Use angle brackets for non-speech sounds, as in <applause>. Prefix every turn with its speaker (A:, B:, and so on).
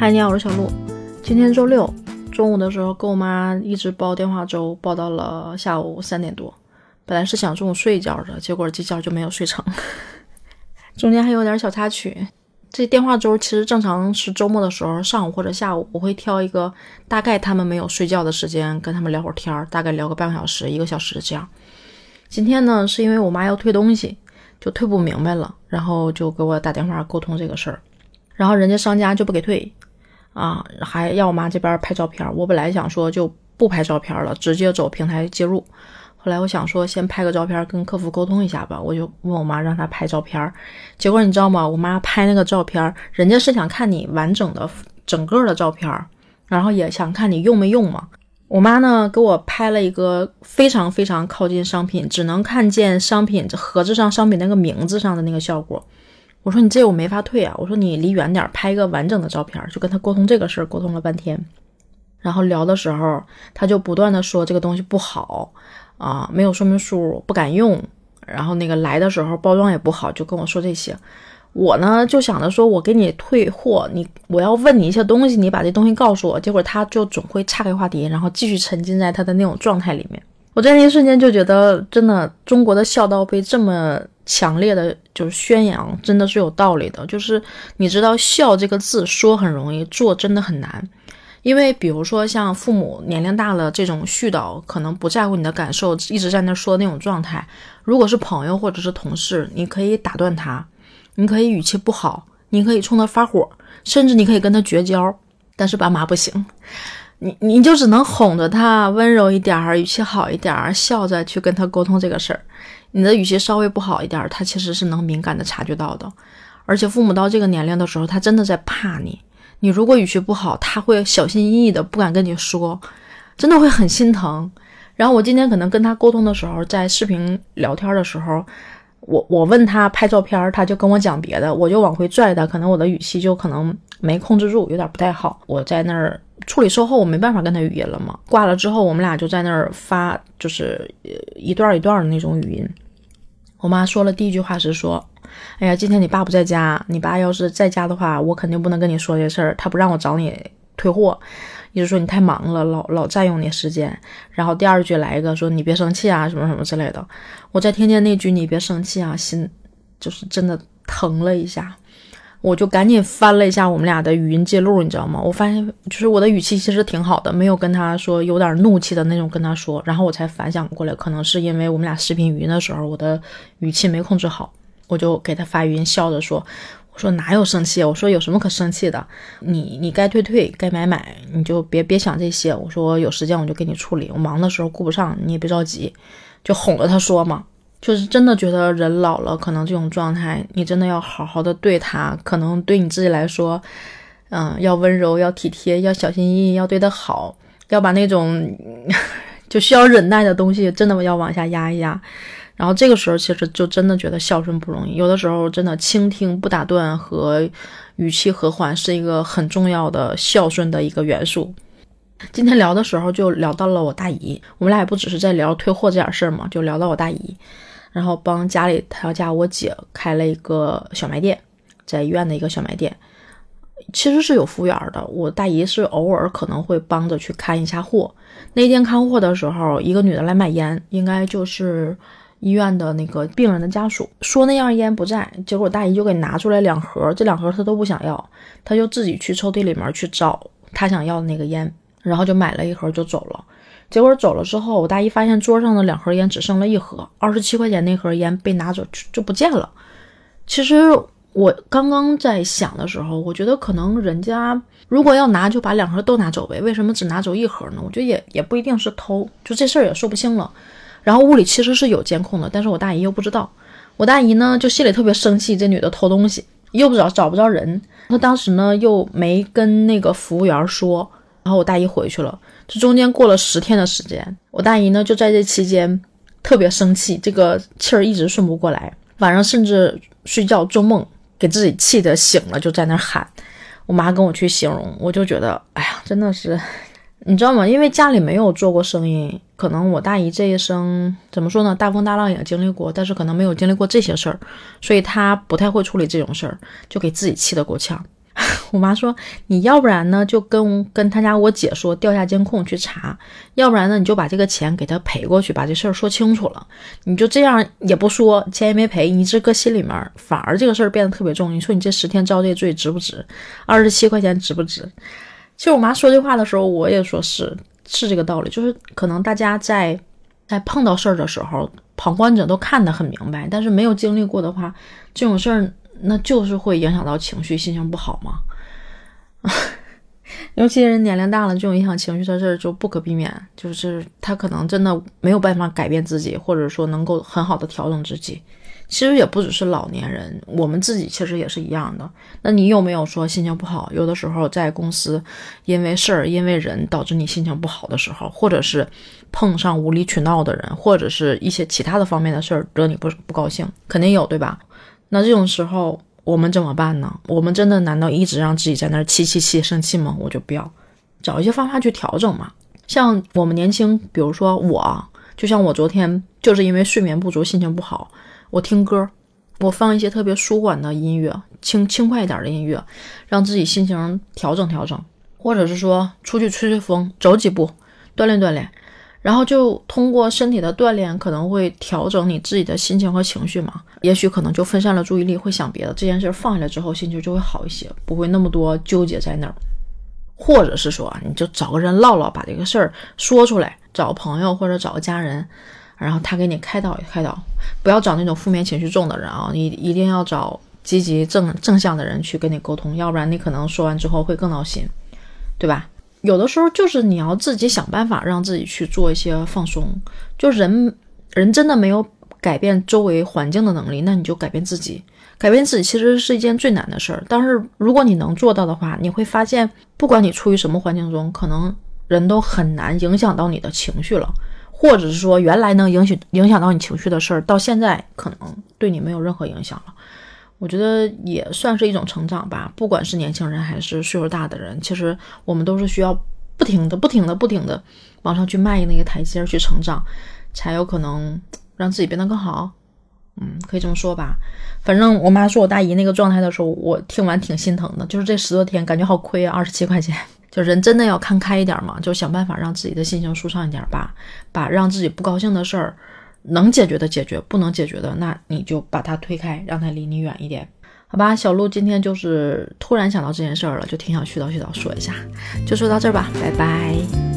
A: 嗨，你好，我是小鹿。今天周六中午的时候，跟我妈一直煲电话粥，煲到了下午三点多。本来是想中午睡一觉的，结果这觉就没有睡成。<laughs> 中间还有点小插曲。这电话粥其实正常是周末的时候，上午或者下午，我会挑一个大概他们没有睡觉的时间，跟他们聊会儿天儿，大概聊个半个小时、一个小时这样。今天呢，是因为我妈要退东西，就退不明白了，然后就给我打电话沟通这个事儿，然后人家商家就不给退，啊，还要我妈这边拍照片。我本来想说就不拍照片了，直接走平台介入。后来我想说先拍个照片跟客服沟通一下吧，我就问我妈让她拍照片。结果你知道吗？我妈拍那个照片，人家是想看你完整的整个的照片，然后也想看你用没用嘛。我妈呢给我拍了一个非常非常靠近商品，只能看见商品盒子上商品那个名字上的那个效果。我说你这我没法退啊，我说你离远点拍一个完整的照片，就跟他沟通这个事儿，沟通了半天。然后聊的时候，他就不断的说这个东西不好啊，没有说明书，不敢用。然后那个来的时候包装也不好，就跟我说这些。我呢就想着说，我给你退货，你我要问你一些东西，你把这东西告诉我。结果他就总会岔开话题，然后继续沉浸在他的那种状态里面。我在那一瞬间就觉得，真的中国的孝道被这么强烈的就是宣扬，真的是有道理的。就是你知道“孝”这个字说很容易，做真的很难。因为比如说像父母年龄大了这种絮叨，可能不在乎你的感受，一直在那说那种状态。如果是朋友或者是同事，你可以打断他。你可以语气不好，你可以冲他发火，甚至你可以跟他绝交。但是爸妈不行，你你就只能哄着他，温柔一点儿，语气好一点儿，笑着去跟他沟通这个事儿。你的语气稍微不好一点儿，他其实是能敏感的察觉到的。而且父母到这个年龄的时候，他真的在怕你。你如果语气不好，他会小心翼翼的，不敢跟你说，真的会很心疼。然后我今天可能跟他沟通的时候，在视频聊天的时候。我我问他拍照片，他就跟我讲别的，我就往回拽他，可能我的语气就可能没控制住，有点不太好。我在那儿处理售后，我没办法跟他语音了嘛。挂了之后，我们俩就在那儿发，就是一段一段的那种语音。我妈说了第一句话是说：“哎呀，今天你爸不在家，你爸要是在家的话，我肯定不能跟你说这事儿，他不让我找你退货。”意思说你太忙了，老老占用你时间。然后第二句来一个说你别生气啊，什么什么之类的。我再听见那句你别生气啊，心就是真的疼了一下。我就赶紧翻了一下我们俩的语音记录，你知道吗？我发现就是我的语气其实挺好的，没有跟他说有点怒气的那种跟他说。然后我才反想过来，可能是因为我们俩视频语音的时候我的语气没控制好，我就给他发语音笑着说。我说哪有生气？我说有什么可生气的？你你该退退，该买买，你就别别想这些。我说有时间我就给你处理，我忙的时候顾不上，你也别着急，就哄着他说嘛。就是真的觉得人老了，可能这种状态，你真的要好好的对他。可能对你自己来说，嗯，要温柔，要体贴，要小心翼翼，要对他好，要把那种 <laughs> 就需要忍耐的东西，真的要往下压一压。然后这个时候，其实就真的觉得孝顺不容易。有的时候，真的倾听不打断和语气和缓是一个很重要的孝顺的一个元素。今天聊的时候，就聊到了我大姨，我们俩也不只是在聊退货这点事儿嘛，就聊到我大姨，然后帮家里他家我姐开了一个小卖店，在医院的一个小卖店，其实是有服务员的。我大姨是偶尔可能会帮着去看一下货。那天看货的时候，一个女的来买烟，应该就是。医院的那个病人的家属说那样烟不在，结果大姨就给拿出来两盒，这两盒她都不想要，她就自己去抽屉里面去找她想要的那个烟，然后就买了一盒就走了。结果走了之后，我大姨发现桌上的两盒烟只剩了一盒，二十七块钱那盒烟被拿走就就不见了。其实我刚刚在想的时候，我觉得可能人家如果要拿就把两盒都拿走呗，为什么只拿走一盒呢？我觉得也也不一定是偷，就这事儿也说不清了。然后屋里其实是有监控的，但是我大姨又不知道。我大姨呢就心里特别生气，这女的偷东西，又不找找不着人。她当时呢又没跟那个服务员说，然后我大姨回去了。这中间过了十天的时间，我大姨呢就在这期间特别生气，这个气儿一直顺不过来。晚上甚至睡觉做梦，给自己气得醒了，就在那喊。我妈跟我去形容，我就觉得，哎呀，真的是。你知道吗？因为家里没有做过生意，可能我大姨这一生怎么说呢？大风大浪也经历过，但是可能没有经历过这些事儿，所以她不太会处理这种事儿，就给自己气得够呛。<laughs> 我妈说：“你要不然呢，就跟跟他家我姐说调下监控去查；要不然呢，你就把这个钱给他赔过去，把这事儿说清楚了。你就这样也不说，钱也没赔，你这搁心里面，反而这个事儿变得特别重。你说你这十天遭这罪值不值？二十七块钱值不值？”其实我妈说这话的时候，我也说是是这个道理，就是可能大家在在碰到事儿的时候，旁观者都看得很明白，但是没有经历过的话，这种事儿那就是会影响到情绪，心情不好嘛。<laughs> 尤其人年龄大了，这种影响情绪的事儿就不可避免。就是他可能真的没有办法改变自己，或者说能够很好的调整自己。其实也不只是老年人，我们自己其实也是一样的。那你有没有说心情不好？有的时候在公司，因为事儿、因为人导致你心情不好的时候，或者是碰上无理取闹的人，或者是一些其他的方面的事儿惹你不不高兴，肯定有，对吧？那这种时候。我们怎么办呢？我们真的难道一直让自己在那儿气气气生气吗？我就不要，找一些方法去调整嘛。像我们年轻，比如说我，就像我昨天就是因为睡眠不足，心情不好，我听歌，我放一些特别舒缓的音乐，轻轻快一点的音乐，让自己心情调整调整，或者是说出去吹吹风，走几步，锻炼锻炼。然后就通过身体的锻炼，可能会调整你自己的心情和情绪嘛。也许可能就分散了注意力，会想别的。这件事放下来之后，心情就会好一些，不会那么多纠结在那儿。或者是说，你就找个人唠唠，把这个事儿说出来，找朋友或者找个家人，然后他给你开导开导。不要找那种负面情绪重的人啊，你一定要找积极正正向的人去跟你沟通，要不然你可能说完之后会更闹心，对吧？有的时候就是你要自己想办法让自己去做一些放松。就人，人真的没有改变周围环境的能力，那你就改变自己。改变自己其实是一件最难的事儿。但是如果你能做到的话，你会发现，不管你处于什么环境中，可能人都很难影响到你的情绪了，或者是说原来能影响影响到你情绪的事儿，到现在可能对你没有任何影响了。我觉得也算是一种成长吧，不管是年轻人还是岁数大的人，其实我们都是需要不停的、不停的、不停的往上去迈那个台阶去成长，才有可能让自己变得更好。嗯，可以这么说吧。反正我妈说我大姨那个状态的时候，我听完挺心疼的。就是这十多天感觉好亏啊，二十七块钱。<laughs> 就人真的要看开一点嘛，就想办法让自己的心情舒畅一点吧，把让自己不高兴的事儿。能解决的解决，不能解决的，那你就把它推开，让它离你远一点，好吧？小鹿今天就是突然想到这件事儿了，就挺想絮叨絮叨说一下，就说到这儿吧，拜拜。